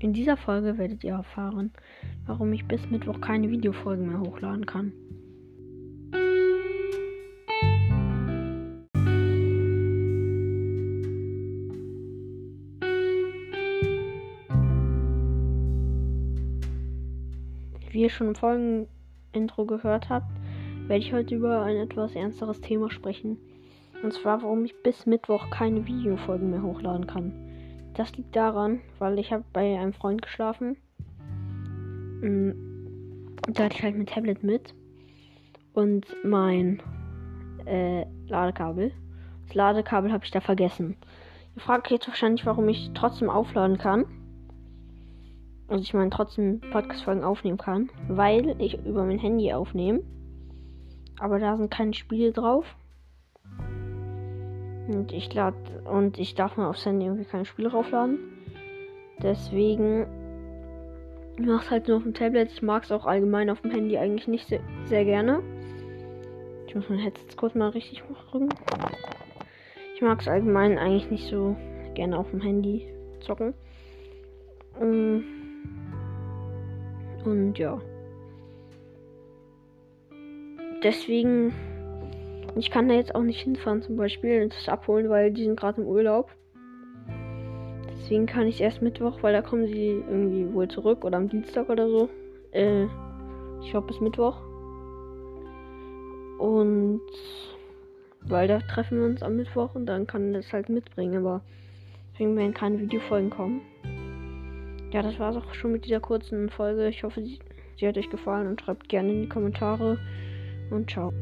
In dieser Folge werdet ihr erfahren, warum ich bis Mittwoch keine Videofolgen mehr hochladen kann. Wie ihr schon im Folgenintro gehört habt, werde ich heute über ein etwas ernsteres Thema sprechen. Und zwar, warum ich bis Mittwoch keine Videofolgen mehr hochladen kann. Das liegt daran, weil ich habe bei einem Freund geschlafen. Mm, da hatte ich halt mein Tablet mit und mein äh, Ladekabel. Das Ladekabel habe ich da vergessen. Ihr fragt jetzt wahrscheinlich, warum ich trotzdem aufladen kann. Also ich meine trotzdem Podcast-Folgen aufnehmen kann, weil ich über mein Handy aufnehme. Aber da sind keine Spiele drauf. Und ich lade und ich darf mir aufs Handy irgendwie keine Spiele raufladen. Deswegen mache es halt nur auf dem Tablet. Ich mag es auch allgemein auf dem Handy eigentlich nicht sehr, sehr gerne. Ich muss mein Headset kurz mal richtig hochdrücken. Ich mag es allgemein eigentlich nicht so gerne auf dem Handy zocken. Und, und ja. Deswegen ich kann da jetzt auch nicht hinfahren zum Beispiel und das abholen, weil die sind gerade im Urlaub. Deswegen kann ich erst Mittwoch, weil da kommen sie irgendwie wohl zurück oder am Dienstag oder so. Äh, ich glaube bis Mittwoch. Und weil da treffen wir uns am Mittwoch und dann kann das halt mitbringen, aber deswegen werden keine Videofolgen kommen. Ja, das war es auch schon mit dieser kurzen Folge. Ich hoffe, sie, sie hat euch gefallen und schreibt gerne in die Kommentare und ciao.